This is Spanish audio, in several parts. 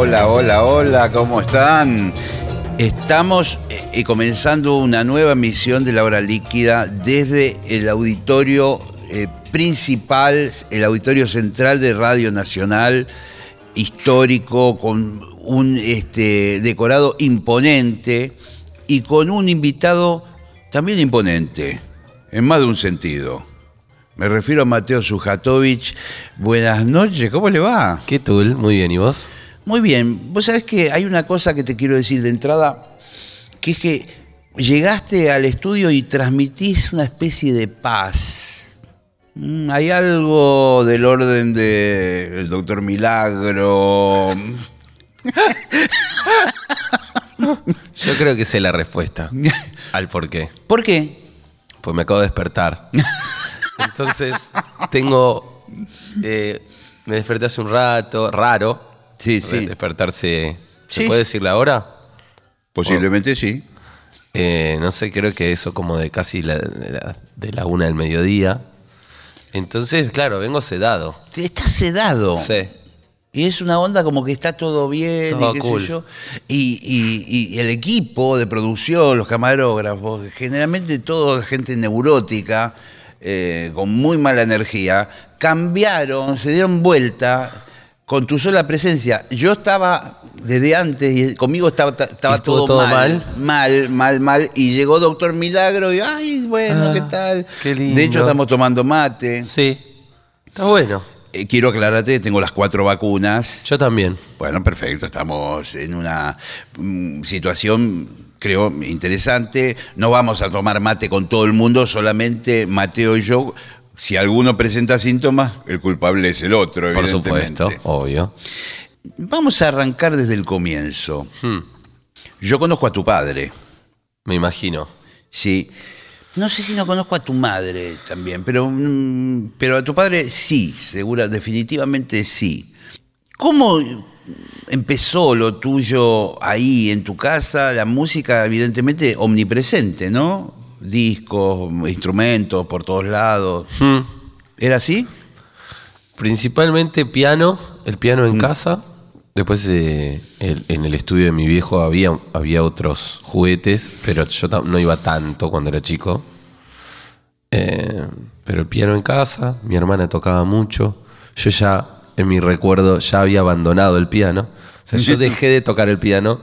Hola, hola, hola, ¿cómo están? Estamos eh, comenzando una nueva misión de la hora líquida desde el auditorio eh, principal, el auditorio central de Radio Nacional, histórico, con un este, decorado imponente y con un invitado también imponente, en más de un sentido. Me refiero a Mateo Sujatovich. Buenas noches, ¿cómo le va? ¿Qué tal? Muy bien, ¿y vos? Muy bien, vos sabés que hay una cosa que te quiero decir de entrada, que es que llegaste al estudio y transmitís una especie de paz. Mm, Hay algo del orden de el doctor Milagro. Yo creo que sé la respuesta al por qué. ¿Por qué? Pues me acabo de despertar. Entonces, tengo. eh, me desperté hace un rato, raro. Sí, sí. Despertarse. ¿Se Sí. puede decir la hora? Posiblemente sí. Eh, no sé, creo que eso como de casi la, de, la, de la una del mediodía. Entonces, claro, vengo sedado. Estás sedado. Sí. Y es una onda como que está todo bien Todo y qué cool. sé yo. Y, y- y el equipo de producción, los camarógrafos, generalmente toda gente neurótica, eh, con muy mala energía, cambiaron, se dieron vuelta con tu sola presencia. Yo estaba desde antes y conmigo estaba, estaba ¿Estuvo todo, todo mal, mal, mal, mal. Y llegó Doctor Milagro y, ay, bueno, Ah, ¿qué tal? qué lindo. De hecho, estamos tomando mate. Sí. Está bueno. Eh, quiero aclararte, tengo las cuatro vacunas. Yo también. Bueno, perfecto, estamos en una mm, situación, creo, interesante. No vamos a tomar mate con todo el mundo, solamente Mateo y yo. Si alguno presenta síntomas, el culpable es el otro, Por supuesto, obvio. Vamos a arrancar desde el comienzo. Hmm, Yo conozco a tu padre, me imagino. sí. No sé si no conozco a tu madre también, pero, mm, pero a tu padre sí, segura, definitivamente sí. ¿Cómo empezó lo tuyo ahí en tu casa? La música, evidentemente, omnipresente, ¿no? Discos, instrumentos por todos lados. Hmm. ¿Era así? Principalmente piano, el piano en casa. Después eh, el- en el estudio de mi viejo había, había otros juguetes, pero yo no iba tanto cuando era chico. Eh, pero el piano en casa, mi hermana tocaba mucho. Yo ya, en mi recuerdo, ya había abandonado el piano. O sea, yo dejé de tocar el piano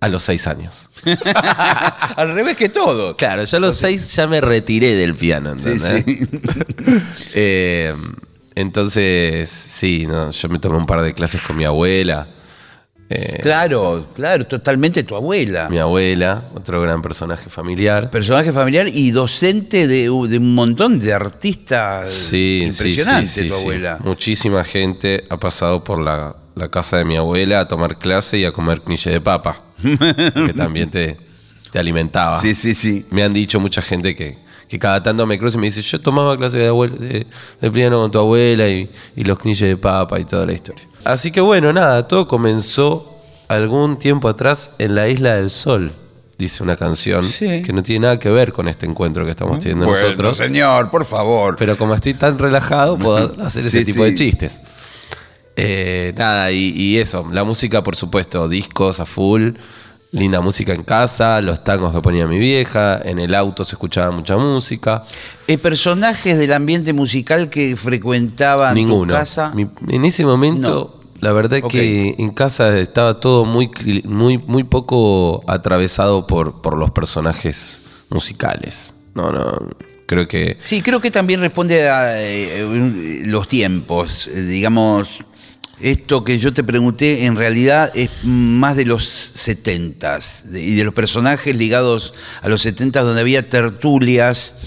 a los seis años. Al revés que todo. Claro, yo a los seis ya me retiré del piano. ¿entendés? sí. Eh, entonces, sí, no, yo me tomé un par de clases con mi abuela. Eh, Claro, claro, totalmente tu abuela. Mi abuela, otro gran personaje familiar. Personaje familiar y docente de, de un montón de artistas. Sí, Impresionante sí, tu abuela. Muchísima gente ha pasado por la, la casa de mi abuela a tomar clase y a comer knille de papa, que también te, te alimentaba. Sí, sí, sí. Me han dicho mucha gente que, que cada tanto me cruza y me dice, yo tomaba clase de, abuela, de, de piano con tu abuela y, y los knilles de papa y toda la historia. Así que bueno, nada, todo comenzó algún tiempo atrás en la Isla del Sol, dice una canción Sí. que no tiene nada que ver con este encuentro que estamos teniendo Bueno, nosotros. señor, por favor. Pero como estoy tan relajado, puedo hacer ese Sí, tipo sí. de chistes. Eh, nada, y, y eso, la música, por supuesto, discos a full, linda música en casa, los tangos que ponía mi vieja, en el auto se escuchaba mucha música. Eh, personajes del ambiente musical que frecuentaban Ninguno. tu casa. Mi- en ese momento, la verdad Ok. que en casa estaba todo muy, muy, muy poco atravesado por, por los personajes musicales. No, no, creo que... Sí, creo que también responde a eh, los tiempos. Eh, digamos, esto que yo te pregunté en realidad es más de los setentas y de los personajes ligados a los setentas donde había tertulias,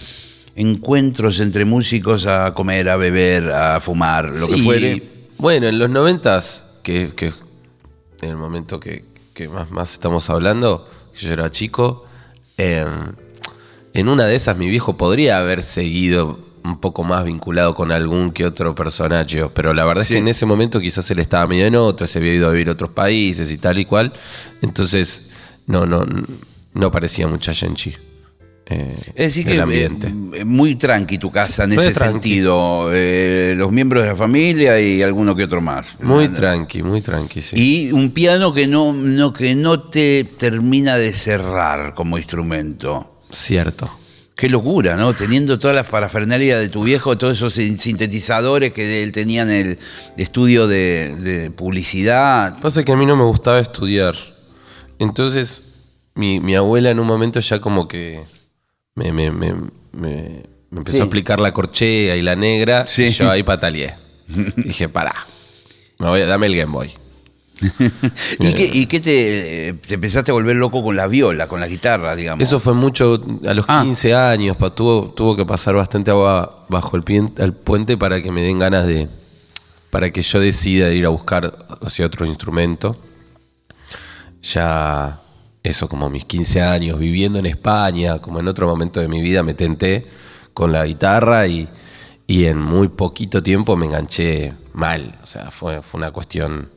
encuentros entre músicos a comer, a beber, a fumar, lo que Sí, fuere. Bueno, en los noventas, que, que en el momento que, que más, más estamos hablando, yo era chico, eh, en una de esas mi viejo podría haber seguido un poco más vinculado con algún que otro personaje, pero la verdad es que en ese momento quizás él estaba medio en otra, se había ido a vivir a otros países y tal y cual, entonces no, no, no parecía mucha Genchi. eh, Es decir, que ambiente. eh, muy tranqui tu casa en ese tranqui. sentido. Eh, los miembros de la familia y alguno que otro más. muy tranqui, muy tranqui, sí. Y un piano que no, no, que no te termina de cerrar como instrumento. Cierto. Qué locura, ¿no? Teniendo todas las parafernalia de tu viejo, todos esos sin- sintetizadores que él tenía en el estudio de, de publicidad. Pasa que a mí no me gustaba estudiar. Entonces, mi, mi abuela en un momento ya como que me, me- me- me- me empezó Sí. a aplicar la corchea y la negra Sí. y yo ahí pataleé. Dije, pará, me voy dame el Game Boy. ¿Y qué, y qué te, te empezaste a volver loco con la viola, con la guitarra, digamos? Eso fue mucho, a los Ah. 15 años, pa- tuvo, tuvo que pasar bastante agua bajo el, pien- el puente para que me den ganas de, para que yo decida ir a buscar hacia otro instrumento. Ya, eso como mis 15 años, viviendo en España, como en otro momento de mi vida me tenté con la guitarra y, y en muy poquito tiempo me enganché mal. O sea, fue, fue una cuestión,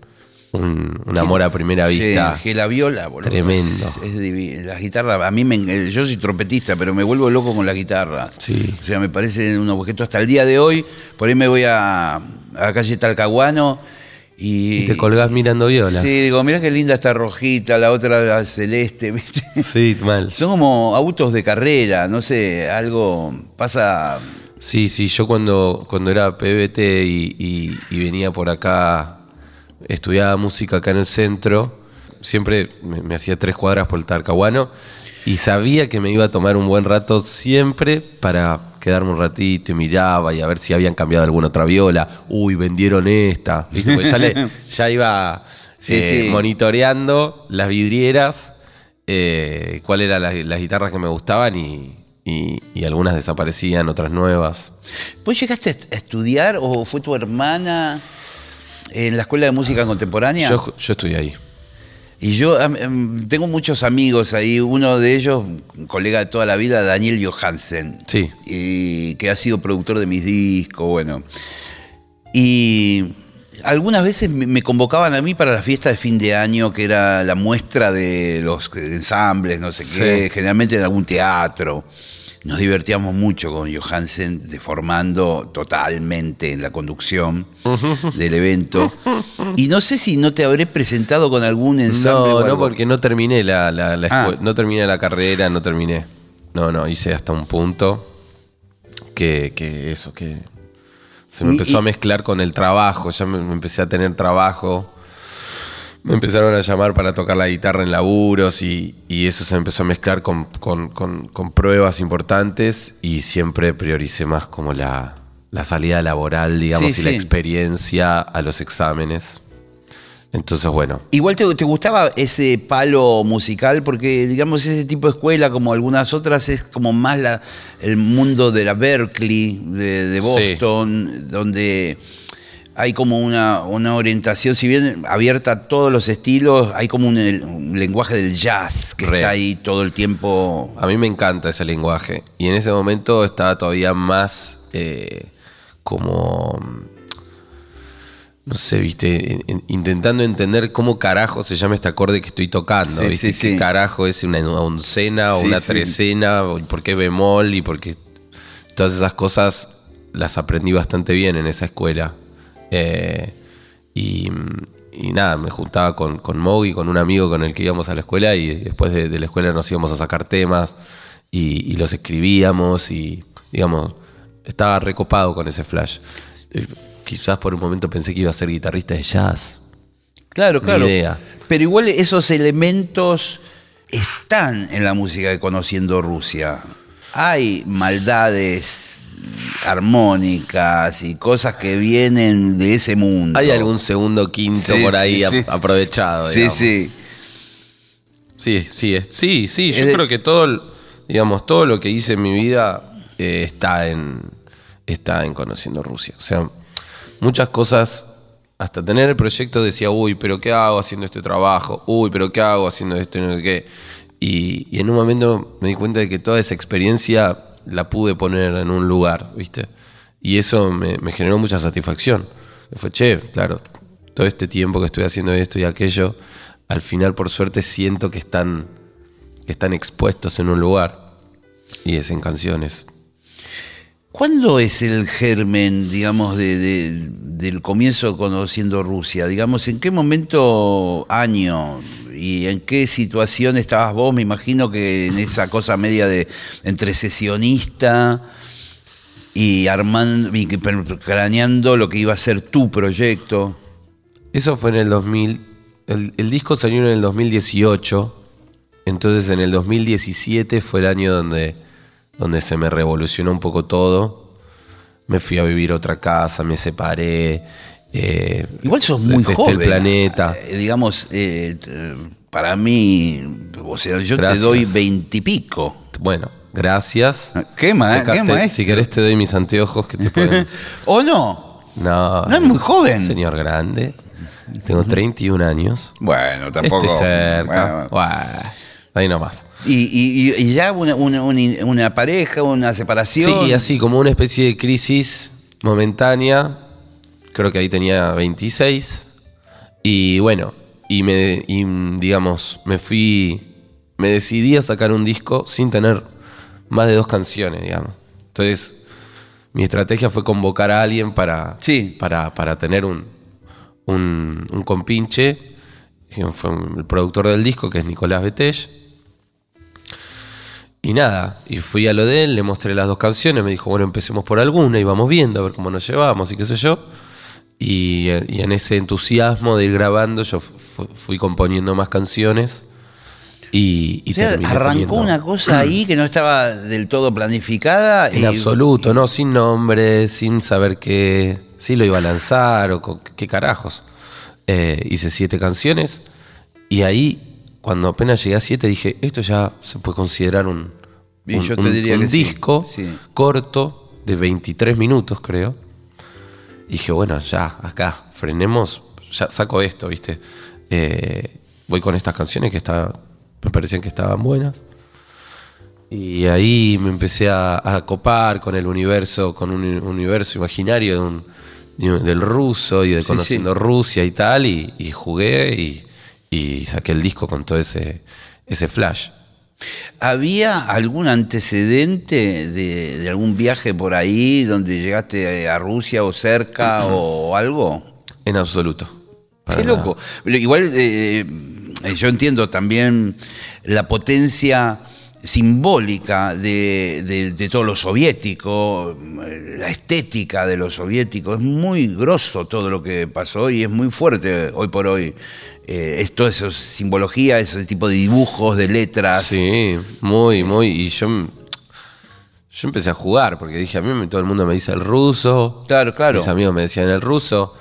un, un amor a primera Sí, vista. que la viola, boludo. Tremendo. Es, es divi- la guitarra, a mí me, yo soy trompetista, pero me vuelvo loco con la guitarra. Sí. O sea, me parece un objeto hasta el día de hoy. Por ahí me voy a, a la calle Talcahuano y. Y te colgás mirando violas. Sí, digo, mira qué linda esta rojita, la otra la celeste, ¿viste? Sí, mal. Son como autos de carrera, no sé, algo pasa. Sí, sí, yo cuando, cuando era PBT y, y- y venía por acá, estudiaba música acá en el centro, siempre me, me hacía tres cuadras por el Tarcahuano y sabía que me iba a tomar un buen rato siempre para quedarme un ratito y miraba y a ver si habían cambiado alguna otra viola. Uy, vendieron esta. Ya, le- ya iba Sí, eh, sí. monitoreando las vidrieras, eh, cuáles eran las, las guitarras que me gustaban y, y- y algunas desaparecían, otras nuevas. ¿Vos llegaste a estudiar o fue tu hermana en la Escuela de Música Contemporánea? Yo, yo estudié ahí. Y yo am, tengo muchos amigos ahí, uno de ellos, un colega de toda la vida, Daniel Johansen, Sí. y que ha sido productor de mis discos, bueno. Y algunas veces me me convocaban a mí para la fiesta de fin de año, que era la muestra de los ensambles, no sé qué, Sí. generalmente en algún teatro. Nos divertíamos mucho con Johansen, deformando totalmente en la conducción del evento. Y no sé si no te habré presentado con algún ensamble. o No, no, porque no terminé la, la- la Ah. no terminé la carrera, no terminé. No, no, hice hasta un punto que, que eso, que se me Y- empezó y- a mezclar con el trabajo, ya me, me empecé a tener trabajo. Me empezaron a llamar para tocar la guitarra en laburos y, y eso se empezó a mezclar con, con- con- con pruebas importantes y siempre prioricé más como la, la salida laboral, digamos, Sí, y la experiencia a los exámenes. Entonces, bueno, Igual te, te gustaba ese palo musical, porque digamos ese tipo de escuela, como algunas otras, es como más la, el mundo de la Berkeley, de, de Sí. Boston, donde hay como una, una orientación, si bien abierta a todos los estilos, hay como un, un lenguaje del jazz que está ahí todo el tiempo. A mí me encanta ese lenguaje. Y en ese momento estaba todavía más eh, como. No sé, viste, en- en- intentando entender cómo carajo se llama este acorde que estoy tocando. Sí, ¿viste? sí, ¿Qué sí. carajo es una oncena o una trecena? ¿Y por qué bemol? Y por qué. Todas esas cosas las aprendí bastante bien en esa escuela. Eh, y, y nada, me juntaba con, con Mogi, con un amigo con el que íbamos a la escuela y después de, de la escuela nos íbamos a sacar temas y, y los escribíamos y, digamos, estaba recopado con ese flash. Eh, Quizás por un momento pensé que iba a ser guitarrista de jazz. Claro, Ni claro. idea. Pero igual esos elementos están en la música de Conociendo Rusia. Hay maldades armónicas y cosas que vienen de ese mundo. Hay algún segundo, quinto Sí, por ahí sí, a- sí. aprovechado. Sí, digamos. sí. Sí, sí, sí, sí. Yo Es de- creo que todo, digamos, todo lo que hice en mi vida eh, está en está en conociendo Rusia. O sea, muchas cosas hasta tener el proyecto decía, uy, pero ¿qué hago haciendo este trabajo? Uy, pero ¿qué hago haciendo esto y no sé qué? Y, y en un momento me di cuenta de que toda esa experiencia la pude poner en un lugar, ¿viste? Y eso me, generó mucha satisfacción. Fue, che, claro, todo este tiempo que estoy haciendo esto y aquello, al final por suerte siento que están, que están expuestos en un lugar. Y es en canciones. ¿Cuándo es el germen, digamos, de- de- del comienzo conociendo Rusia? Digamos, ¿en qué momento, año y en qué situación estabas vos? Me imagino que en esa cosa media de entre sesionista y armando, y craneando lo que iba a ser tu proyecto. Eso fue en el 2000. El, el disco salió en el 2018. Entonces en el 2017 fue el año donde, donde se me revolucionó un poco todo. Me fui a vivir a otra casa, me separé. Eh, Igual sos muy detesté joven. el planeta. Eh, digamos, eh, para mí, o sea, yo Gracias. te doy veintipico. Bueno, gracias. ¿Qué más? Acá ¿Qué maestro? si querés te doy mis anteojos que te pueden... ¿O no? No. No es muy joven. Señor grande. Tengo 31 años. Bueno, tampoco. Estoy cerca. Bueno. Ahí nomás. Y, y- y ya una, una- una- una pareja, una separación. Sí, así como una especie de crisis momentánea. Creo que ahí tenía 26. Y bueno, y me, y, digamos, me fui, me decidí a sacar un disco sin tener más de dos canciones, digamos. Entonces, mi estrategia fue convocar a alguien para, Sí. para, para tener un, un, un compinche. Fue el productor del disco, que es Nicolás Betech. Y nada, y fui a lo de él, le mostré las dos canciones, me dijo, bueno, empecemos por alguna y vamos viendo a ver cómo nos llevamos y qué sé yo. Y, y en ese entusiasmo de ir grabando, yo fu- fui componiendo más canciones y, y O sea, terminé arrancó teniendo- una cosa ahí que no estaba del todo planificada. En y- absoluto, ¿no? Sin nombre, sin saber qué, si lo iba a lanzar o qué carajos. Eh, hice siete canciones y ahí, cuando apenas llegué a siete, dije, esto ya se puede considerar un, un- yo te un- diría un que sí, disco sí. corto de 23 minutos, creo. Y dije, bueno, ya, acá, frenemos, ya saco esto, ¿viste? Eh, voy con estas canciones que está, me parecían que estaban buenas. Y ahí me empecé a, a copar con el universo, con un universo imaginario de un- de un- del ruso y de Sí, conociendo Rusia y tal, y, y jugué y, y saqué el disco con todo ese, ese flash. ¿Había algún antecedente de, de algún viaje por ahí donde llegaste a Rusia o cerca o algo? En absoluto. Qué nada. loco. Pero igual eh, eh, yo entiendo también la potencia simbólica de, de- de todo lo soviético, la estética de lo soviético. Es muy grosso todo lo que pasó y es muy fuerte hoy por hoy. Eh, es toda esa simbología, ese tipo de dibujos, de letras. Sí, muy, muy. Y yo, yo empecé a jugar porque dije, a mí me- todo el mundo me dice el ruso. Claro, claro. Mis amigos me decían el ruso.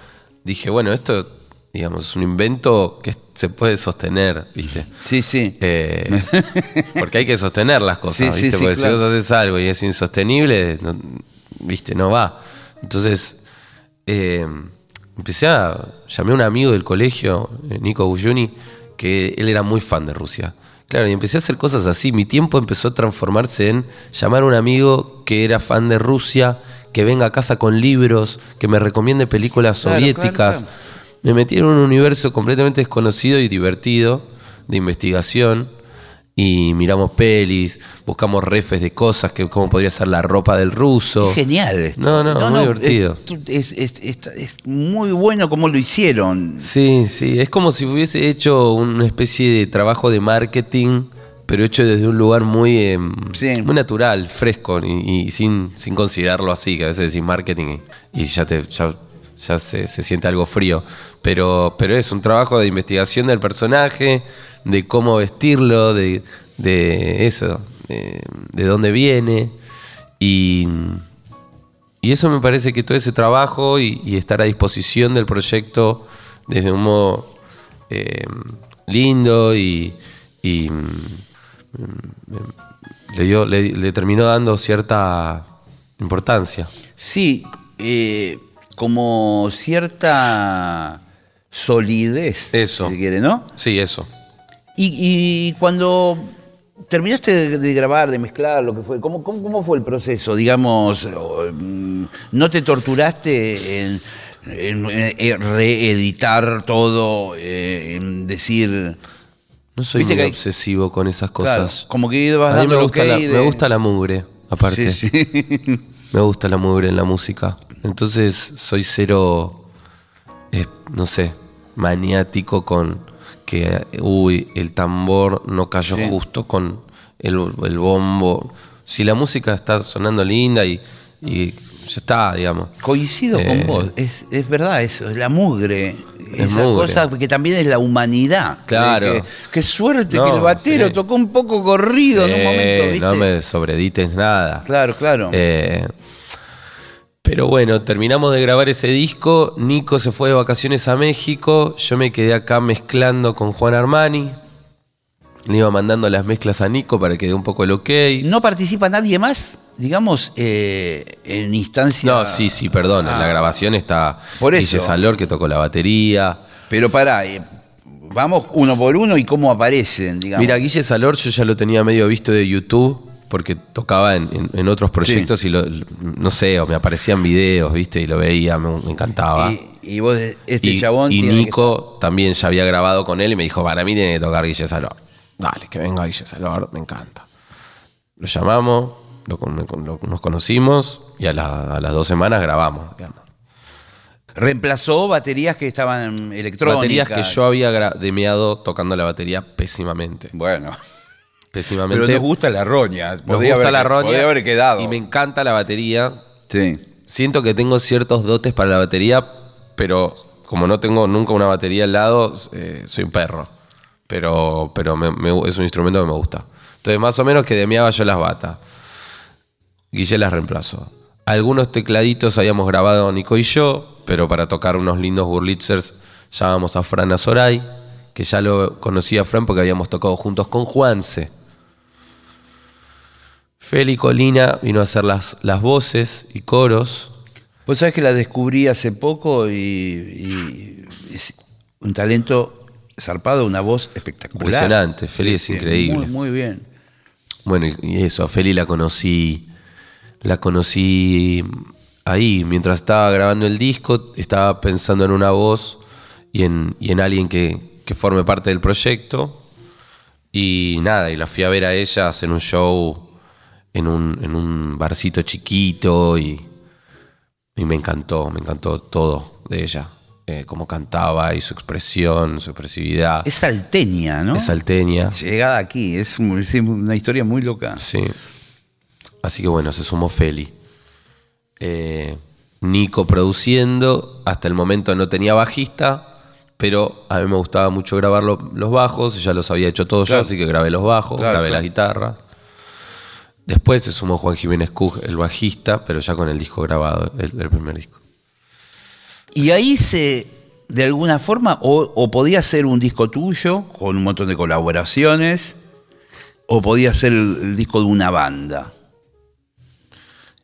Dije, bueno, esto, digamos, es un invento que se puede sostener, ¿viste? Sí, sí. Eh, porque hay que sostener las cosas, Sí, ¿viste? sí, porque claro. si vos haces algo y es insostenible, no- ¿viste? No va. Entonces, eh, empecé a. Llamé a un amigo del colegio, eh, Nico Guyuni, que él era muy fan de Rusia. Claro, y empecé a hacer cosas así. Mi tiempo empezó a transformarse en llamar a un amigo que era fan de Rusia, que venga a casa con libros, que me recomiende películas Claro, soviéticas. claro, claro. Me metí en un universo completamente desconocido y divertido de investigación. Y miramos pelis, buscamos refes de cosas, que cómo podría ser la ropa del ruso. Genial. esto. No, no, muy divertido. Es, es- es- es muy bueno como lo hicieron. Sí, sí, es como si hubiese hecho una especie de trabajo de marketing, pero hecho desde un lugar muy, eh, Sí. muy natural, fresco, y, y sin, sin considerarlo así, que a veces decís marketing y, y ya, te, ya, ya se, se siente algo frío. Pero, pero es un trabajo de investigación del personaje, de cómo vestirlo, de, de eso, de, de dónde viene. Y, y eso me parece que todo ese trabajo y, estar a disposición del proyecto desde un modo eh, lindo y, y, mm, le, dio, le, le terminó dando cierta importancia. Sí, eh, como cierta solidez, Eso. si se quiere, ¿no? Sí, eso. Y, y cuando terminaste de, de grabar, de mezclar, lo que fue, ¿cómo, cómo, cómo fue el proceso? Digamos, mm, ¿no te torturaste en, en- en reeditar todo, eh, en decir... No soy muy obsesivo con esas Claro, cosas. como que ibas A mí me gusta, la, de- me gusta la mugre, aparte. Sí, sí. Me gusta la mugre en la música. Entonces soy cero, eh, no sé, maniático con que, uy, el tambor no cayó Sí. justo con el, el bombo. Si la música está sonando linda y, y ya está, digamos. Coincido Eh, con vos, es, es verdad eso, es la mugre. Esa mugre. cosa que también es la humanidad. Claro. Qué suerte No, que el batero sí. tocó un poco corrido en un momento, ¿viste? No me sobredites nada. Claro, claro. Eh, pero bueno, terminamos de grabar ese disco. Nico se fue de vacaciones a México. Yo me quedé acá mezclando con Juan Armani. Le iba mandando las mezclas a Nico para que dé un poco el ok. ¿No participa nadie más, digamos, eh, en instancia? No, sí, sí, perdón. En la Ah. grabación está Por eso. Salor que tocó la batería. Pero pará, eh, vamos uno por uno y cómo aparecen, digamos. Mira, Guille Salor yo ya lo tenía medio visto de YouTube porque tocaba en, en- en otros proyectos y lo, no sé, o me aparecían videos, ¿viste? Y lo veía, me, me encantaba. y, y vos, este y, chabón. y que- Nico también ya había grabado con él y me dijo, para mí tiene que tocar Guille Salor. Dale, que venga Guille Salor, me encanta. Lo llamamos, lo con- lo- nos conocimos y a, la- a las dos semanas grabamos, digamos. Reemplazó baterías que estaban electrónicas. Baterías que yo había demeado tocando la batería pésimamente. Bueno. Pésimamente. Pero nos gusta la roña. Nos Podía gusta haber- la roña Podía haber quedado. Y me encanta la batería. Sí. Siento que tengo ciertos dotes para la batería, pero como no tengo nunca una batería al lado, eh, soy un perro. Pero, pero me- me- es un instrumento que me gusta. Entonces, más o menos que demeaba yo las batas. Guille las reemplazó. Algunos tecladitos habíamos grabado Nico y yo, pero para tocar unos lindos Wurlitzers llamamos a Fran Azoray, que ya lo conocía Fran porque habíamos tocado juntos con Juanse. Feli Colina vino a hacer las, las voces y coros. Pues sabes que la descubrí hace poco y, y es un talento zarpado, una voz espectacular. Impresionante, Feli es increíble. Muy, muy bien. Bueno, y- y eso, a Feli la conocí, la conocí ahí, mientras estaba grabando el disco, estaba pensando en una voz y en, y en alguien que, que forme parte del proyecto. Y nada, y la fui a ver a ella hacer un show en un, en un barcito chiquito y, y me encantó, me encantó todo de ella. eh, cómo cantaba y su expresión, su expresividad. Es salteña, ¿no? Es salteña. Llegada aquí, es, una historia muy loca. Sí. Así que bueno, se sumó Feli. Eh, Nico produciendo, hasta el momento no tenía bajista, pero a mí me gustaba mucho grabar lo- los bajos, ya los había hecho todos Claro. yo, así que grabé los bajos, Claro, grabé claro. las guitarras. Después se sumó Juan Jiménez Cug, el bajista, pero ya con el disco grabado, el, el primer disco. Y ahí se, de alguna forma, o, o podía ser un disco tuyo, con un montón de colaboraciones, o podía ser el, el disco de una banda.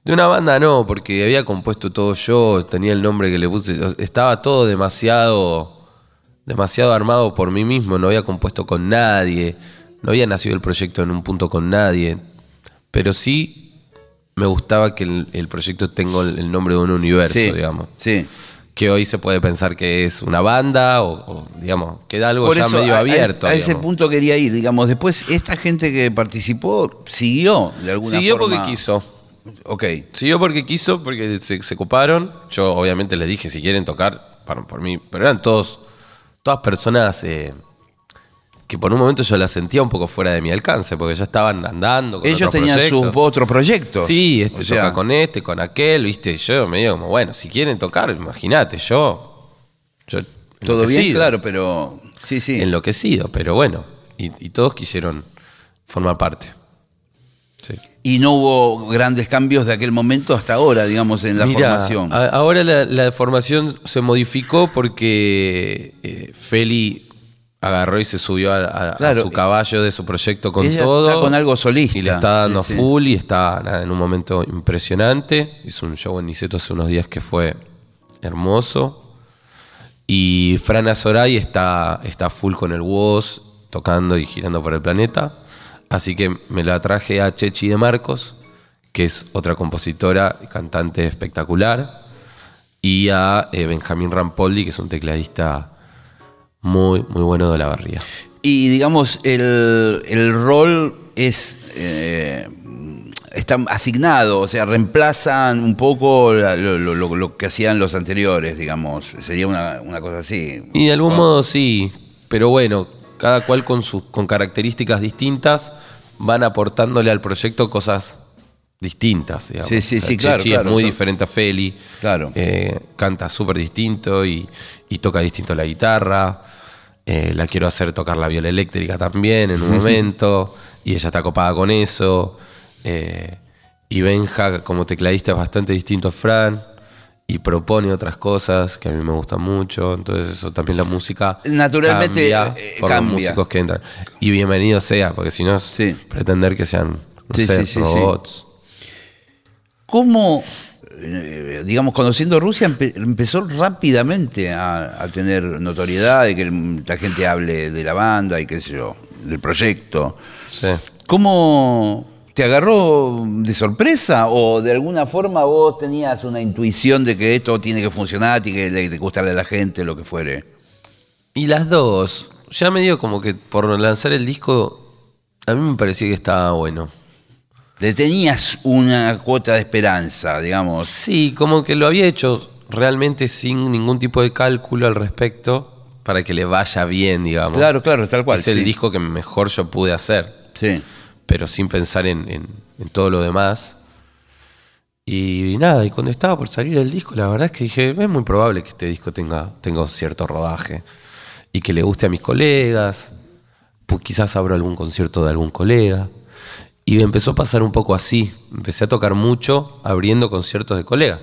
De una banda no, porque había compuesto todo yo, tenía el nombre que le puse, estaba todo demasiado, demasiado armado por mí mismo, no había compuesto con nadie, no había nacido el proyecto en un punto con nadie, pero sí me gustaba que el, el proyecto tenga el, el nombre de un universo, sí, digamos, Sí. que hoy se puede pensar que es una banda o, o, digamos, queda algo Por ya eso, medio a- abierto. A, ese punto quería ir, digamos. Después, esta gente que participó siguió de alguna Siguió forma. porque quiso. Ok. Siguió porque quiso, porque se, se coparon. Yo obviamente les dije si quieren tocar para, por mí, pero eran todos, todas personas eh, que por un momento yo las sentía un poco fuera de mi alcance, porque ya estaban andando. Con Ellos otros tenían sus proyectos. otros proyectos. Sí, este O sea, toca con este, con aquel, viste. Yo me digo como, bueno, si quieren tocar, imagínate, yo. yo Todo bien, claro, pero. Sí, sí. Enloquecido, pero bueno. Y, y todos quisieron formar parte. Sí. Y no hubo grandes cambios de aquel momento hasta ahora, digamos, en la formación. a- ahora la, la formación se modificó porque eh, Feli agarró y se subió a, a- a Claro. su caballo de su proyecto con Ella todo. está con algo solista. Y le está dando Sí, sí. full y está nada, en un momento impresionante. Hizo un show en Niceto hace unos días que fue hermoso. Y Fran Azoray está, está full con el WOS, tocando y girando por el planeta. Así que me la traje a Chechi de Marcos, que es otra compositora y cantante espectacular. Y a eh, Benjamín Rampoldi, que es un tecladista muy, muy bueno de la barría. Y digamos, el, el rol es. eh, está asignado, o sea, reemplazan un poco la- lo, lo- lo que hacían los anteriores, digamos. Sería una, una cosa así. Y de algún ¿no? modo sí, pero bueno, cada cual con sus con características distintas van aportándole al proyecto cosas distintas. Digamos. Sí, sí, O sea, sí, claro, claro, es muy son- diferente a Feli. Claro. Eh, canta súper distinto y, y toca distinto la guitarra. Eh, la quiero hacer tocar la viola eléctrica también en un momento. y ella está copada con eso. Eh, y Benja, como tecladista, es bastante distinto a Fran. Y propone otras cosas que a mí me gustan mucho. Entonces, eso también la música. Naturalmente, cambia eh, por cambia. los músicos que entran. Y bienvenido sea, porque si no es Sí. pretender que sean, no Sí, sé, robots. ¿Cómo, eh, digamos, conociendo Rusia, empe- empezó rápidamente a, a tener notoriedad, de que la gente hable de la banda y qué sé yo, del proyecto? Sí. ¿Cómo te agarró de sorpresa o de alguna forma vos tenías una intuición de que esto tiene que funcionar y que le, le gustarle a la gente, lo que fuere? Y las dos, ya medio como que por lanzar el disco, a mí me parecía que estaba bueno. Le tenías una cuota de esperanza, digamos. Sí, como que lo había hecho realmente sin ningún tipo de cálculo al respecto para que le vaya bien, digamos. Claro, claro, tal cual. es el sí. disco que mejor yo pude hacer, Sí. pero sin pensar en, en- en todo lo demás. Y, nada, y cuando estaba por salir el disco, la verdad es que dije, es muy probable que este disco tenga, tenga un cierto rodaje y que le guste a mis colegas, pues quizás abro algún concierto de algún colega. Y empezó a pasar un poco así. Empecé a tocar mucho abriendo conciertos de colegas.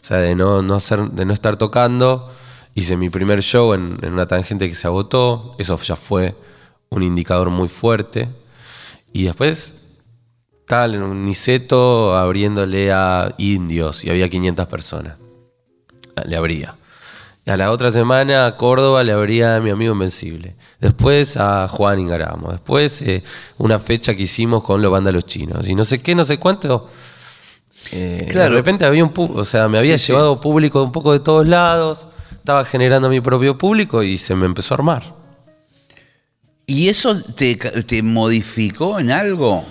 O sea, de no, no, hacer, de no estar tocando. Hice mi primer show en, en una tangente que se agotó. Eso ya fue un indicador muy fuerte. Y después, tal, en un Niceto abriéndole a indios y había 500 personas. Le abría. A la otra semana a Córdoba le abría a mi amigo Invencible. Después a Juan Ingaramo. Después eh, una fecha que hicimos con los vándalos chinos. Y no sé qué, no sé cuánto. Eh, Claro. De repente había un o sea, me había Sí, sí. llevado público un poco de todos lados. Estaba generando mi propio público y se me empezó a armar. ¿Y eso te, te modificó en algo?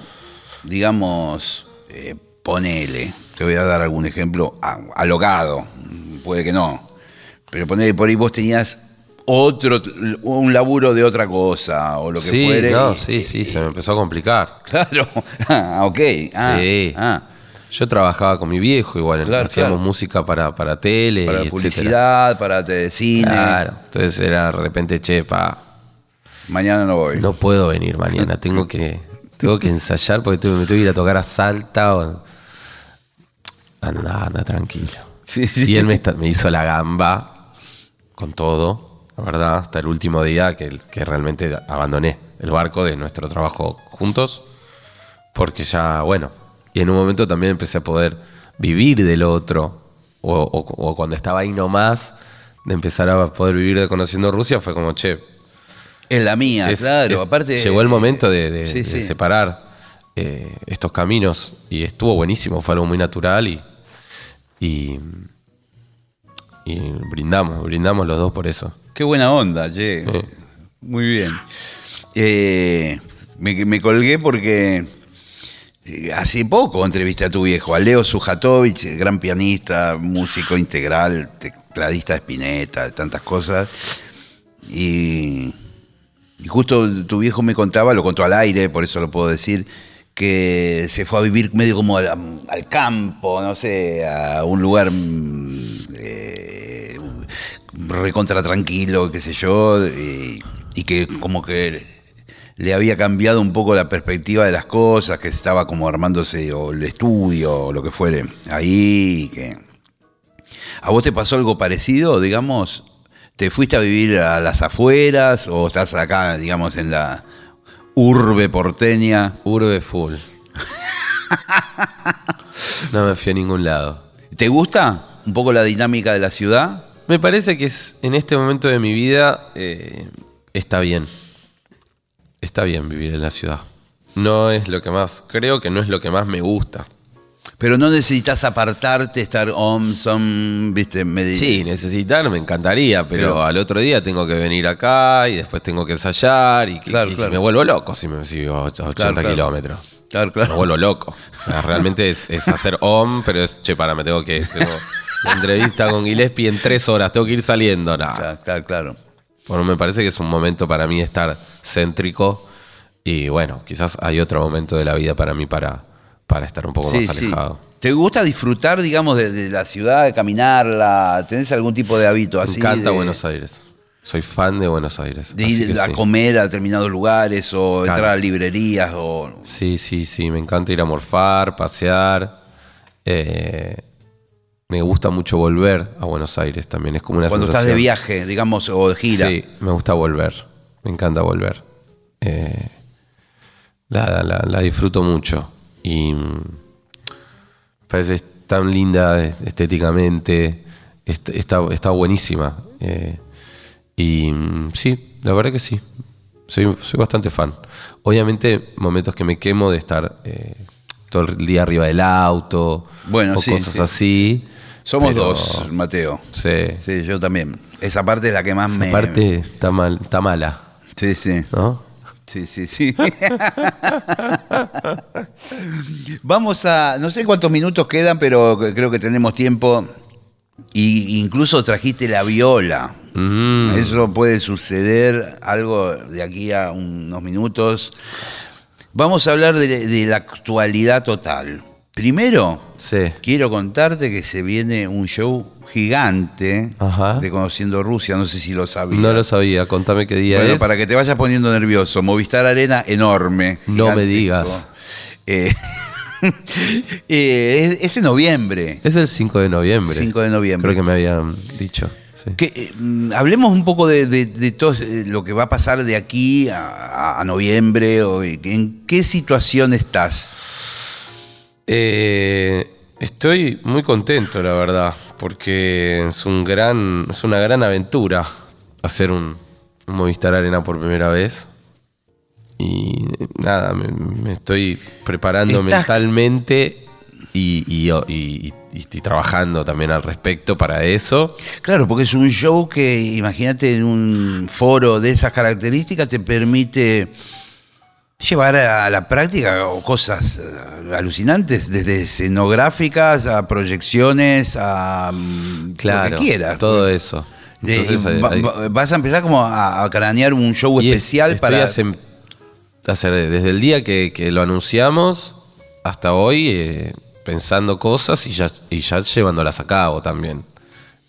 Digamos, eh, ponele, te voy a dar algún ejemplo a- alogado, puede que no, pero ponele por ahí vos tenías otro, un laburo de otra cosa o lo que sí, fuere. no, y- sí, sí, se me empezó a complicar. Claro, ah, ok. ah, sí. ah, Yo trabajaba con mi viejo, igual Claro, hacíamos claro. música para, para tele, para y etcétera. publicidad, para te- cine. Claro. Entonces era de repente, che, pa, Mañana no voy. no puedo venir mañana, tengo que, tengo que ensayar porque tengo- me tengo que ir a tocar a Salta. O... Anda, anda, tranquilo. Sí, sí. Y él me hizo la gamba con todo, la verdad, hasta el último día que, que realmente abandoné el barco de nuestro trabajo juntos, porque ya, bueno, y en un momento también empecé a poder vivir del otro, o, o- o cuando estaba ahí nomás, de empezar a poder vivir de conociendo Rusia, fue como, che, Es la mía, es- claro. es- Aparte. llegó el momento de, de- Sí, de sí. separar eh, estos caminos y estuvo buenísimo, fue algo muy natural y, y, y brindamos, brindamos los dos por eso. Qué buena onda, che. Muy bien. Eh, me, me colgué porque eh, hace poco entrevisté a tu viejo, a Leo Sujatovich, gran pianista, músico integral, tecladista de Spinetta, de tantas cosas. Y, y justo tu viejo me contaba, lo contó al aire, por eso lo puedo decir, que se fue a vivir medio como al, al campo, no sé, a un lugar recontra tranquilo, qué sé yo, y, y que como que le había cambiado un poco la perspectiva de las cosas, que estaba como armándose o el estudio o lo que fuere ahí, que... ¿A vos te pasó algo parecido, digamos? ¿Te fuiste a vivir a las afueras o estás acá, digamos, en la urbe porteña? Urbe full. No me fui a ningún lado. ¿Te gusta? un poco la dinámica de la ciudad. Me parece que es en este momento de mi vida eh, está bien. Está bien vivir en la ciudad. No es lo que más, creo que no es lo que más me gusta. Pero no necesitas apartarte, estar om, som, viste, medio. Sí, necesitar me encantaría, pero, Pero- al otro día tengo que venir acá y después tengo que ensayar y, que- Claro, y claro. me vuelvo loco si me sigo a 80 claro. kilómetros. Claro, Me claro. vuelvo loco. O sea, realmente es, es hacer om, pero es, che, para, me tengo que. Tengo entrevista con Gillespie en tres horas, tengo que ir saliendo. Claro, claro, claro. Bueno, me parece que es un momento para mí estar céntrico y bueno, quizás hay otro momento de la vida para mí para, para estar un poco Sí, más sí. alejado. ¿Te gusta disfrutar, digamos, de, de la ciudad, de caminarla? ¿Tenés algún tipo de hábito Me así? encanta de, Buenos Aires. Soy fan de Buenos Aires. De ir a sí. comer a determinados lugares o Claro. entrar a librerías o... Sí, sí, sí, me encanta ir a morfar, pasear. Eh, me gusta mucho volver a Buenos Aires también. Es como una Cuando estás de viaje, digamos, o de gira. Sí, me gusta volver. Me encanta volver. Eh, la, la- la disfruto mucho. Y mm, parece tan linda es- estéticamente. est- Está, está buenísima. Eh, y mm, sí, la verdad que sí. Soy, soy bastante fan. Obviamente, momentos que me quemo de estar eh, todo el día arriba del auto. Bueno, o sí, cosas sí. así. Somos pero- dos, Mateo. Sí. Sí, yo también. Esa parte es la que más Esa me... parte está, mal, está mala, Sí, sí. ¿no? Sí, sí, sí. Vamos a, no sé cuántos minutos quedan, pero creo que tenemos tiempo. Y incluso trajiste la viola. Mm. Eso puede suceder algo de aquí a unos minutos. Vamos a hablar de, de la actualidad total. Primero, Sí. quiero contarte que se viene un show gigante Ajá. de Conociendo Rusia. No sé si lo sabías. No lo sabía, contame qué día Bueno, es. para que te vayas poniendo nervioso. Movistar Arena enorme. No me digas. Eh, eh, es, es en noviembre. Es el 5 de noviembre. 5 de noviembre. Creo que me habían dicho. sí. Que, eh, mm, hablemos un poco de, de- de todo eh, lo que va a pasar de aquí a, a noviembre. O, ¿En qué situación estás? Eh, estoy muy contento, la verdad, porque es un gran, es una gran aventura hacer un, un Movistar Arena por primera vez. Y nada, me, me estoy preparando Estás- mentalmente y, y- y- y estoy trabajando también al respecto para eso. Claro, porque es un show que, imagínate, en un foro de esas características te permite llevar a la práctica cosas eh, alucinantes, desde escenográficas a proyecciones, a mm, Claro, lo que quieras. todo eso. Entonces, hay- hay- vas a empezar como a, a cranear un show Y especial para... hace- desde el día que, que lo anunciamos hasta hoy eh, pensando cosas y ya, y ya llevándolas a cabo también.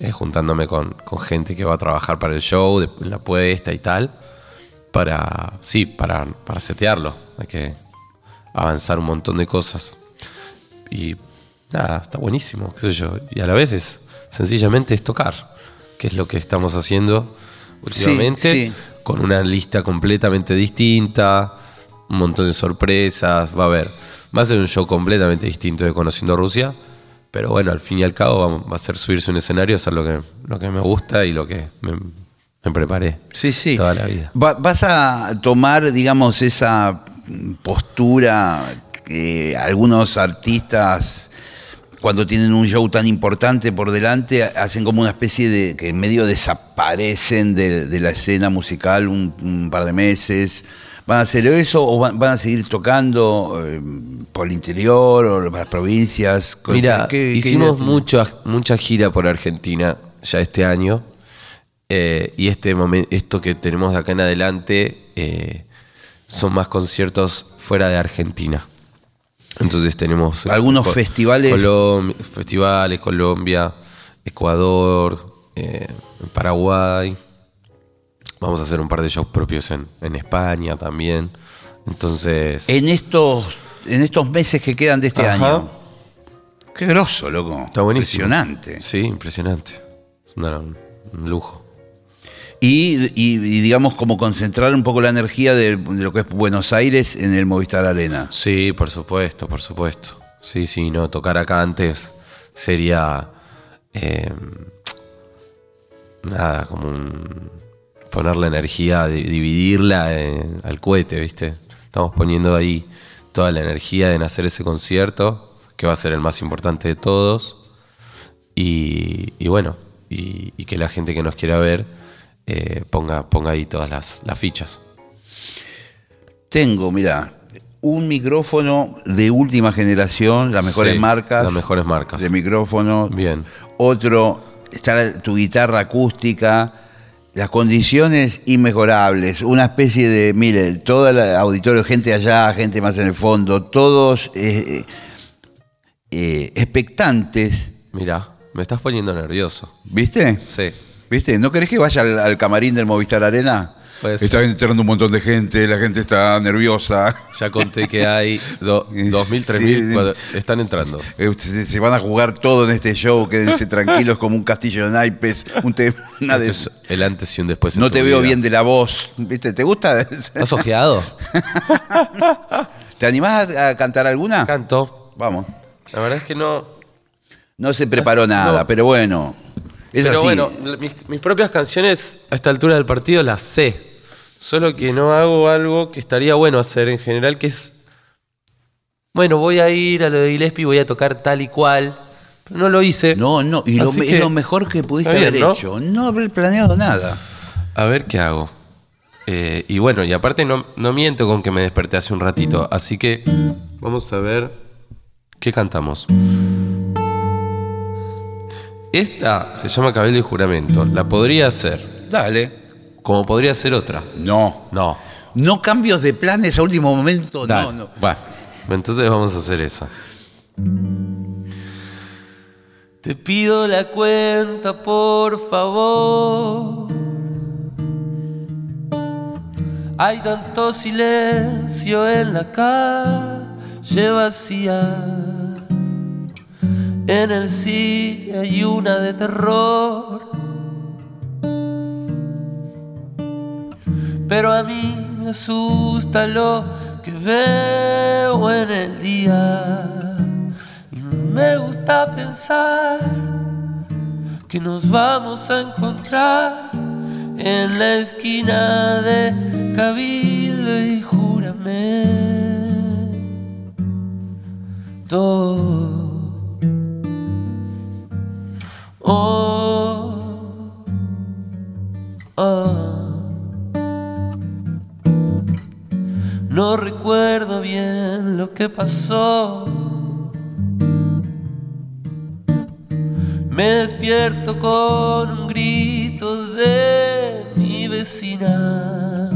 Eh, juntándome con, con gente que va a trabajar para el show, de, la puesta y tal. Para, sí, para, para setearlo. Hay que avanzar un montón de cosas. Y nada, está buenísimo, qué sé yo. Y a la vez es, sencillamente es tocar, que es lo que estamos haciendo últimamente, sí. con una lista completamente distinta, un montón de sorpresas, va a haber. Va a ser un show completamente distinto de Conociendo Rusia, pero bueno, al fin y al cabo va- va a ser subirse un escenario, hacer lo que, lo que me gusta y lo que me, me preparé Sí, sí. toda la vida. Va- ¿Vas a tomar, digamos, esa postura que algunos artistas, cuando tienen un show tan importante por delante, hacen como una especie de que en medio desaparecen de, de la escena musical un, un par de meses? ¿Van a hacer eso o van, van a seguir tocando eh, por el interior o para las provincias? Mira, ¿Qué- qué hicimos mucha, mucha gira por Argentina ya este año. Eh, y este momento, esto que tenemos de acá en adelante eh, son más conciertos fuera de Argentina. Entonces tenemos eh, Algunos festivales. Colom- festivales, Colombia, Ecuador, eh, Paraguay. Vamos a hacer un par de shows propios en, en España también. Entonces. En estos, en estos meses que quedan de este Ajá. año. Qué grosso, loco. Está buenísimo. Impresionante. Sí, impresionante. Es un lujo. Y, digamos como concentrar un poco la energía de, lo que es Buenos Aires en el Movistar Arena. Sí, por supuesto, por supuesto. Sí, sí, no, tocar acá antes sería eh, nada, como un, poner la energía, di- dividirla en- al cohete, ¿viste? Estamos poniendo ahí toda la energía en hacer ese concierto, que va a ser el más importante de todos. Y, bueno, y que la gente que nos quiera ver eh, ponga, ponga ahí todas las, las fichas. Tengo, mira, un micrófono de última generación, las mejores Sí, marcas. las mejores marcas. De micrófono. Bien. Otro, está tu guitarra acústica. Las condiciones inmejorables, una especie de, mire, todo el auditorio, gente allá, gente más en el fondo, todos eh, eh, expectantes, Mirá, me estás poniendo nervioso. ¿viste? Sí. ¿Viste? ¿No querés que vaya al, al camarín del Movistar Arena? Puede ser. Está entrando un montón de gente, la gente está nerviosa. Ya conté que hay do- 2.000, 3.000 Sí. están entrando. Eh, Se, se van a jugar todo en este show, quédense tranquilos como un castillo de naipes. Un te- una de- Esto es el antes y un después. no te veo vida. bien de la voz. ¿Viste? ¿Te gusta? ¿Estás ojeado? ¿Te animás a, a cantar alguna? Canto. Vamos. La verdad es que no. No se preparó nada, No. pero bueno. Es Pero así. bueno, mis, mis propias canciones a esta altura del partido las sé. Solo que no hago algo que estaría bueno hacer en general, que es. Bueno, voy a ir a lo de Gillespie, voy a tocar tal y cual. Pero no lo hice. No, no, y lo, que- es lo mejor que pudiste bien, haber ¿no? hecho. No haber planeado nada. A ver qué hago. Eh, y bueno, y aparte no, no miento con que me desperté hace un ratito. Así que vamos a ver qué cantamos. Esta se llama Cabello y Juramento. La podría hacer, Dale. como podría ser otra. No. No. No cambios de planes a último momento, Dale. no, no. Bueno, entonces vamos a hacer esa. Te pido la cuenta, por favor. Hay tanto silencio en la calle vacía. En el cine hay una de terror. Pero a mí me asusta lo que veo en el día. Y me gusta pensar que nos vamos a encontrar en la esquina de Cabildo y Juramento. Oh, oh. No recuerdo bien lo que pasó. Me despierto con un grito de mi vecina.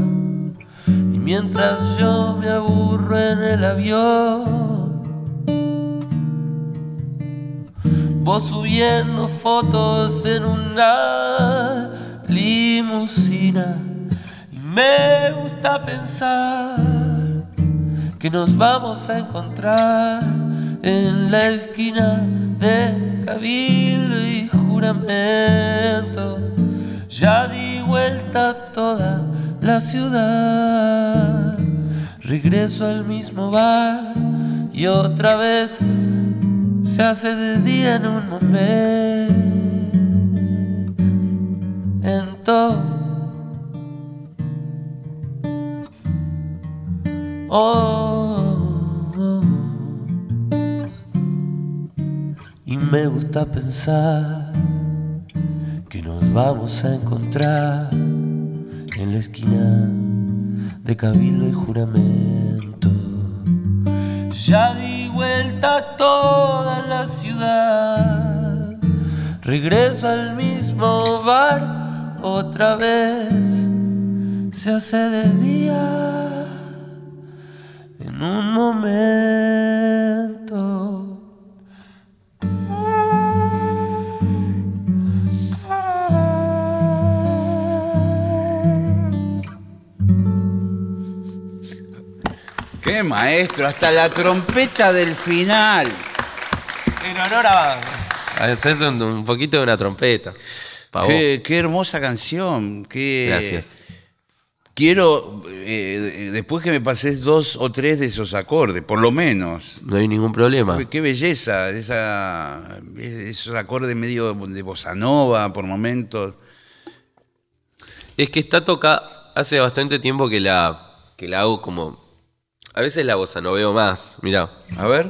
Y mientras yo me aburro en el avión, vos subiendo fotos en una limusina. Y me gusta pensar que nos vamos a encontrar en la esquina de Cabildo y Juramento. Ya di vuelta toda la ciudad, regreso al mismo bar y otra vez se hace de día en un momento. Oh, y me gusta pensar que nos vamos a encontrar en la esquina de Cabildo y Juramento. Ya vuelta toda la ciudad, regreso al mismo bar otra vez. Se hace de día en un momento. Maestro! Hasta la trompeta del final. En honor a. Hacer un, un poquito de una trompeta. Pa' vos. Qué, qué hermosa canción. Qué, Gracias. quiero, eh, después que me pases dos o tres de esos acordes, por lo menos. No hay ningún problema. Qué belleza, esa, esos acordes medio de bossa nova por momentos. Es que está toca hace bastante tiempo que la, que la hago como... A veces la bossa no veo más, mira. A ver.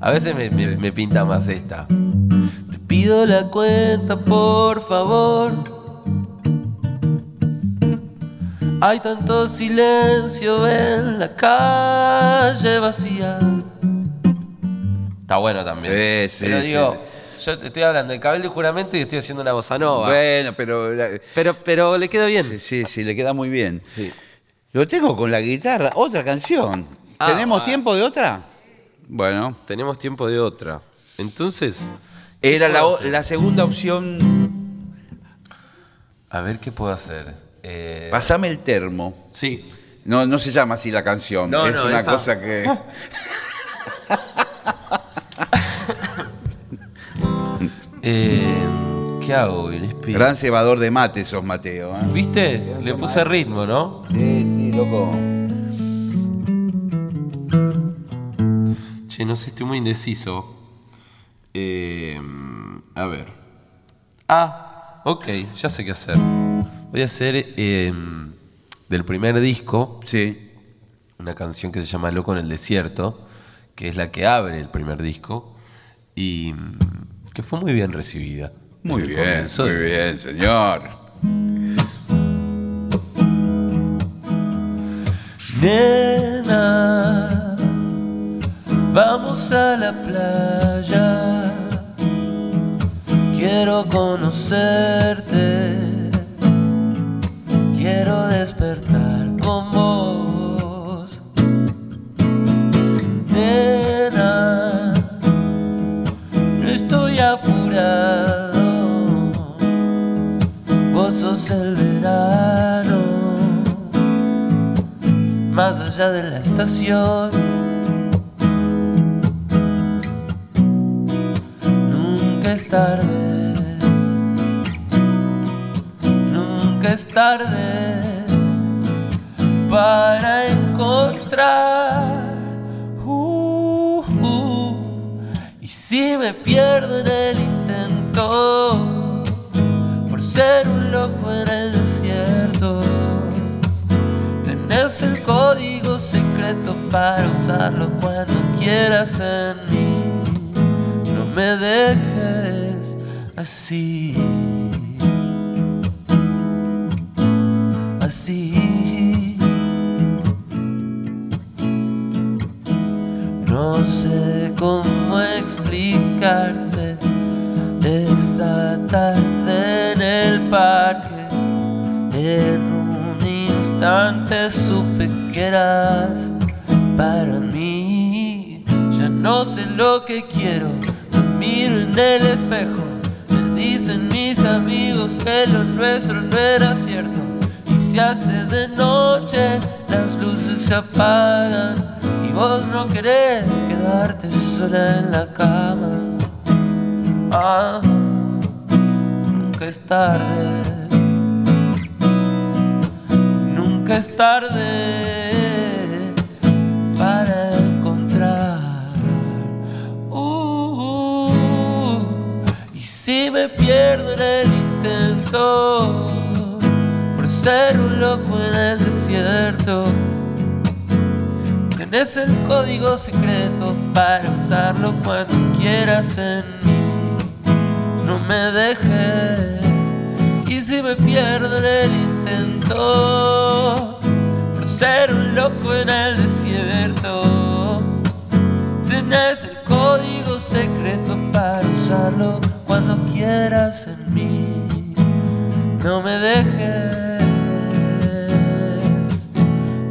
A veces me, me- me pinta más esta. Te pido la cuenta, por favor. Hay tanto silencio en la calle vacía. Está bueno también. Sí, sí, Pero sí. Yo estoy hablando de cabello de juramento y estoy haciendo una bossa nova. Bueno, pero, la- Pero, pero le queda bien. sí, sí, sí, le queda muy bien. Sí. Lo tengo con la guitarra, otra canción. Ah, ¿Tenemos bueno. tiempo de otra? Bueno, Tenemos tiempo de otra. Entonces, era la, o- segunda opción. a ver qué puedo hacer. Eh, Pasame el termo. sí. No, no se llama así la canción. No, es no, una esta- cosa que. Eh, ¿Qué hago? Espíritu. Gran cebador de mate sos, Mateo. ¿eh? ¿Viste? Le puse ritmo, ¿no? Sí, sí, loco. Che, no sé, estoy muy indeciso. Eh, a ver. Ah, ok, ya sé qué hacer. Voy a hacer eh, del primer disco Sí. una canción que se llama Loco en el Desierto, que es la que abre el primer disco y mm, que fue muy bien recibida. Muy bien, muy bien, señor. Nena, vamos a la playa. Quiero conocerte. Quiero despertar El verano más allá de la estación. Nunca es tarde, nunca es tarde para encontrar. Uh, uh, y si me pierdo en el intento, ser un loco en el desierto. Tenés el código secreto para usarlo cuando quieras en mí. No me dejes así. Así. No sé cómo explicarte esa tarde En un instante supe que eras para mí. Ya no sé lo que quiero, me miro en el espejo. Me dicen mis amigos que lo nuestro no era cierto. Y se hace de noche, las luces se apagan. Y vos no querés quedarte sola en la cama. Ah, nunca es tarde. Es tarde para encontrar. Uh, y si me pierdo en el intento, por ser un loco en el desierto, tenés el código secreto para usarlo cuando quieras en mí. No me dejes. Si me pierdo en el intento por ser un loco en el desierto, tenés el código secreto para usarlo cuando quieras en mí. No me dejes,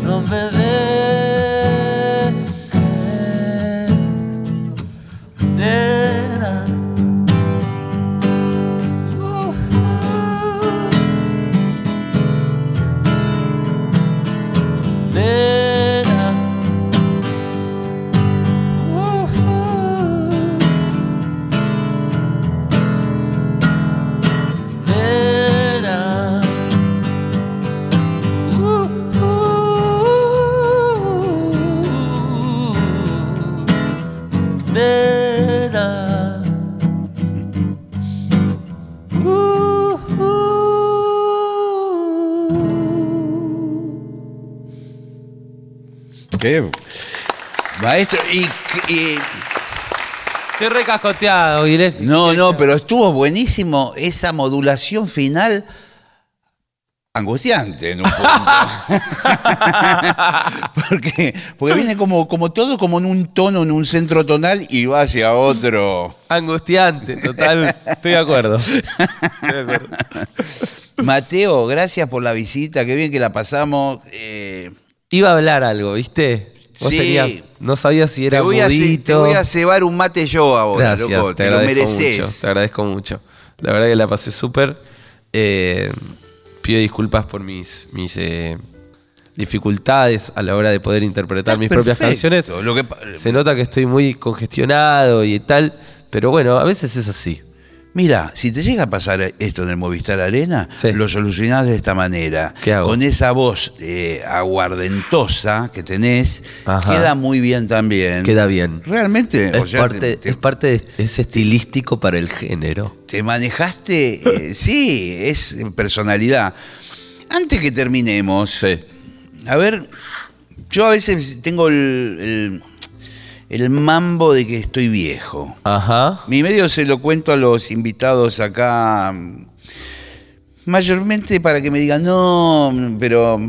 no me dejes, ¿Qué? Maestro, y, y- Estoy recascoteado, Guilherme. no, no, pero estuvo buenísimo esa modulación final angustiante en un punto. porque, porque viene como, como todo como en un tono, en un centro tonal y va hacia otro. Angustiante, total. Estoy de acuerdo. Estoy de acuerdo. Mateo, gracias por la visita, qué bien que la pasamos. Eh, Iba a hablar algo, ¿viste? Vos Sí. tenías- no sabías si te, era a, mudito. te voy a cebar un mate yo ahora, Gracias, loco, te, te, lo mereces. mucho. Te agradezco mucho. La verdad que la pasé súper. Eh, pido disculpas por mis, mis eh, dificultades a la hora de poder interpretar Estás mis propias canciones. Lo que pa- Se nota que estoy muy congestionado y tal, pero bueno, a veces es así. Mira, si te llega a pasar esto en el Movistar Arena, Sí. lo solucionás de esta manera. ¿Qué hago? Con esa voz eh, aguardentosa que tenés, Ajá. queda muy bien también. Queda bien. Realmente, o Es, sea, parte, te, te- es parte de es estilístico para el género. te manejaste, eh, sí, es personalidad. Antes que terminemos, a ver, yo a veces tengo el, el- el mambo de que estoy viejo. Ajá. Mi medio se lo cuento a los invitados acá, mm, mayormente para que me digan, no, pero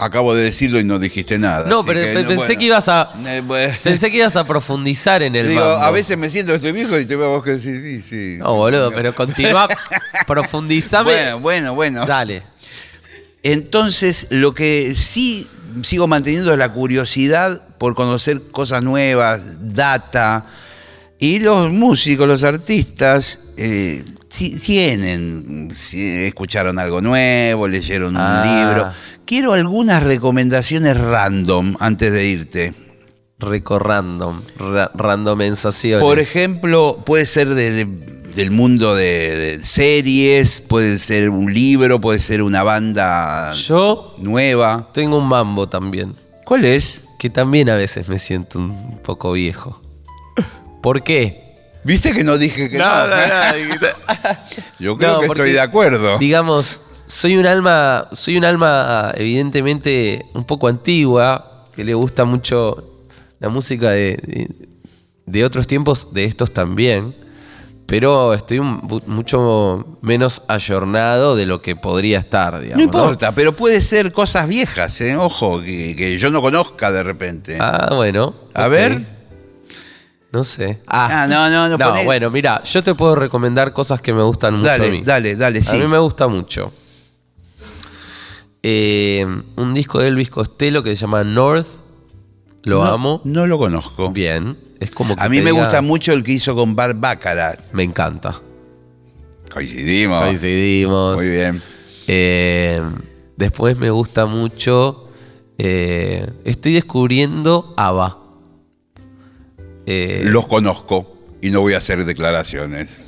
acabo de decirlo y no dijiste nada. No, pero que, pensé bueno. que ibas a. Eh, bueno. Pensé que ibas a profundizar en el Digo, mambo. a veces me siento que estoy viejo y te veo a vos que decís, sí, sí. No, boludo, pero continúa. Profundizame. Bueno, bueno, bueno. Dale. Entonces, lo que sí sigo manteniendo la curiosidad por conocer cosas nuevas, data. Y los músicos, los artistas, eh, ti- tienen, si escucharon algo nuevo, leyeron un Ah. libro. Quiero algunas recomendaciones random antes de irte. Reco random. ra- randomizaciones. Por ejemplo, puede ser de- de- del mundo de, de series, puede ser un libro, puede ser una banda Yo nueva. tengo un mambo también. ¿Cuál es? Que también a veces me siento un poco viejo. ¿Por qué? ¿Viste que no dije que no? Yo creo que porque, estoy de acuerdo. Digamos, soy un alma, soy un alma evidentemente un poco antigua, que le gusta mucho la música de, de- de otros tiempos, de estos también, pero estoy un- mucho menos ayornado de lo que podría estar, no digamos. importa, pero puede ser cosas viejas, ¿eh? ojo, que, que yo no conozca de repente. Ah, bueno. A ver. No sé. Ah, no, no, no, poné- bueno, mira, yo te puedo recomendar cosas que me gustan mucho a dale, mí. dale, dale, sí. A mí me gusta mucho. Eh, un disco de Elvis Costello que se llama North. Lo No- amo. No lo conozco. Bien. Es como que A mí me diga- gusta mucho el que hizo con Bar Baccarat. Me encanta. Coincidimos. Coincidimos. Muy bien. Eh, después me gusta mucho. eh, estoy descubriendo ABBA. Eh, Los conozco y no voy a hacer declaraciones.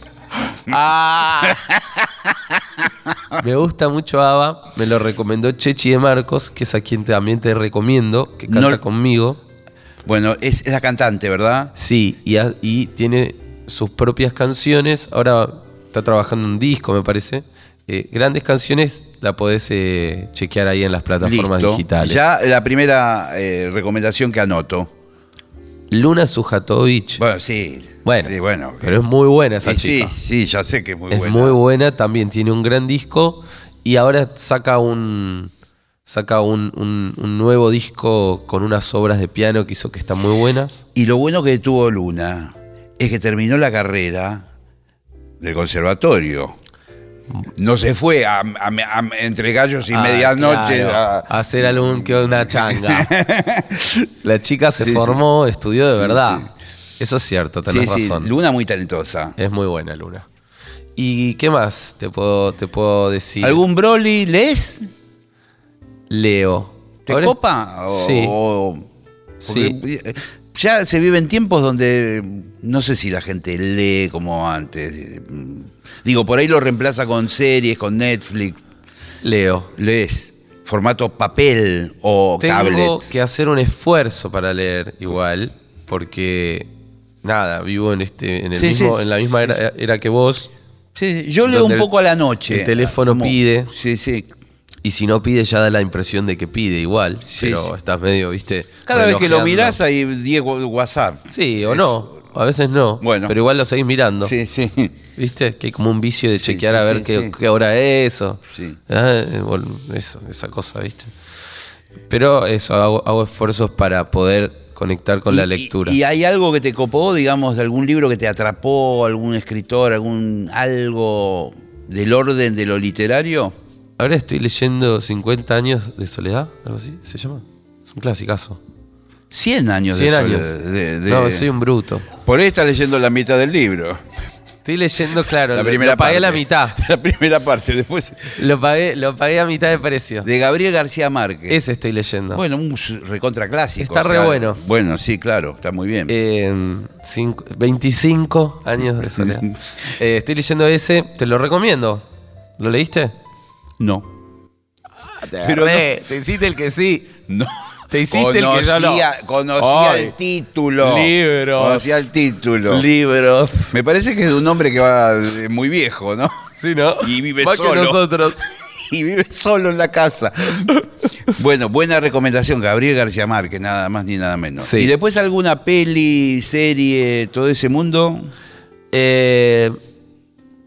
Ah. Me gusta mucho ABBA, me lo recomendó Chechi de Marcos, que es a quien también te recomiendo, que canta No- conmigo. Bueno, es, es la cantante, ¿verdad? Sí, y, tiene sus propias canciones. Ahora está trabajando en un disco, me parece. Eh, grandes canciones la podés eh, chequear ahí en las plataformas Listo. digitales. Ya la primera eh, recomendación que anoto. Luna Sujatovic. Bueno, sí. Bueno, Sí, bueno. pero es muy buena esa Y sí, chica. sí, ya sé que es muy es buena. muy buena, también tiene un gran disco y ahora saca un saca un, un- un nuevo disco con unas obras de piano que hizo que están muy buenas. Y lo bueno que tuvo Luna es que terminó la carrera del conservatorio. No se fue a, a- a- entre gallos y Ah, medianoche. claro, a- hacer algún que una changa. La chica se Sí, sí. formó, estudió de verdad. sí. Eso es cierto, tenés sí, razón. Luna muy talentosa. Es muy buena Luna. ¿Y qué más te puedo, te puedo decir? ¿Algún Broly lees? Leo. ¿Te Ahora- copa? O- Sí. o- Sí. Ya se viven tiempos donde no sé si la gente lee como antes. Digo, por ahí lo reemplaza con series, con Netflix. Leo. Lees formato papel o Tengo tablet. que hacer un esfuerzo para leer igual, porque nada, vivo en este, en el Sí, mismo, sí. en la misma era, era que vos. Sí, sí, yo leo un el- poco a la noche. el teléfono Como- pide. Sí, sí. Y si no pide, ya da la impresión de que pide igual. Sí, pero sí. estás medio, viste. Cada vez que lo mirás hay 10 WhatsApp. Sí, o Es- no. A veces no. Bueno. Pero igual lo seguís mirando. Sí, sí. ¿Viste? Que hay como un vicio de chequear sí, a ver qué, qué hora es o. Sí. Ah, eh, bueno, eso, esa cosa, ¿viste? Pero eso, hago, hago esfuerzos para poder conectar con Y- la lectura. Y, y hay algo que te copó, digamos, de algún libro que te atrapó, algún escritor, algún algo del orden de lo literario? Ahora estoy leyendo 50 años de soledad, algo así, ¿se llama? Es un clasicazo. 100 años 100 de años. soledad, de- de- No, soy un bruto. Por ahí estás leyendo la mitad del libro. Estoy leyendo, claro, La lo- primera lo pagué a la mitad. La primera parte, después Lo pagué, lo pagué a mitad de precio. de Gabriel García Márquez. Ese estoy leyendo. Bueno, un recontra clásico. Está re bueno. Bueno, sí, claro, está muy bien. Eh, cinco- 25 años de soledad. Eh, estoy leyendo ese, te lo recomiendo. ¿Lo leíste? No. Pero Pero te hiciste el que sí. No. Te hiciste el que yo no. Conocía, conocía el título. libros. Conocía el título. Libros. Me parece que es de un hombre que va eh, muy viejo, ¿no? Sí, ¿no? Y vive Más solo. que nosotros. Y vive solo en la casa. Bueno, buena recomendación, Gabriel García Márquez, nada más ni nada menos. Sí. Y después alguna peli, serie, todo ese mundo. Eh,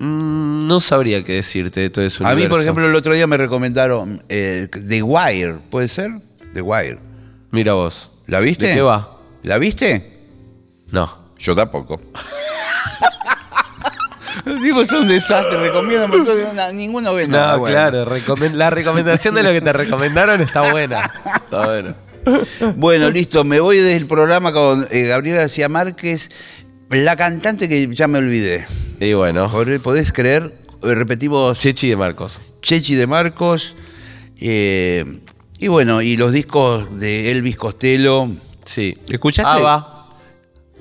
mm, no sabría qué decirte de todo eso. A mí, por ejemplo, el otro día me recomendaron eh, The Wire, ¿puede ser? The Wire. Mira vos. ¿La viste? ¿De qué va? ¿La viste? No. Yo tampoco. Digo, es un desastre, recomiendan, pero todo- na- ninguno ve nada. No, bueno. claro. la recomendación de lo que te recomendaron está buena. Está buena. Bueno, listo, me voy del programa con eh, Gabriel García Márquez, la cantante que ya me olvidé. Y bueno. ¿Podés creer? Eh, Repetimos Chechi de Marcos. Chechi de Marcos. eh, y bueno, y los discos de Elvis Costello. Sí. ¿Escuchaste? Ava.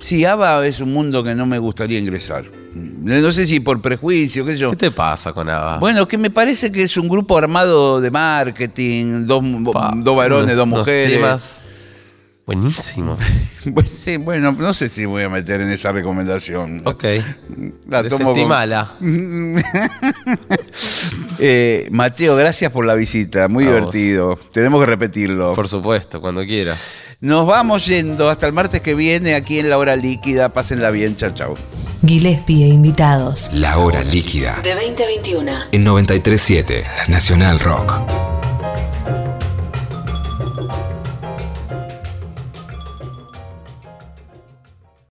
Sí, ABBA es un mundo que no me gustaría ingresar. No sé si por prejuicio, qué sé yo. ¿Qué te pasa con Ava? Bueno, que me parece que es un grupo armado de marketing, dos, Pa, dos varones, dos mujeres. temas Buenísimo. Pues sí, bueno, no sé si me voy a meter en esa recomendación. Ok. La tomo con- Desestimala. Eh, Mateo, gracias por la visita, muy A vos. divertido. Tenemos que repetirlo. Por supuesto, cuando quieras. Nos vamos yendo hasta el martes que viene aquí en La Hora Líquida. Pásenla bien, chao, chao. Gillespie e invitados. La hora líquida. De 2021. En 937 Nacional Rock.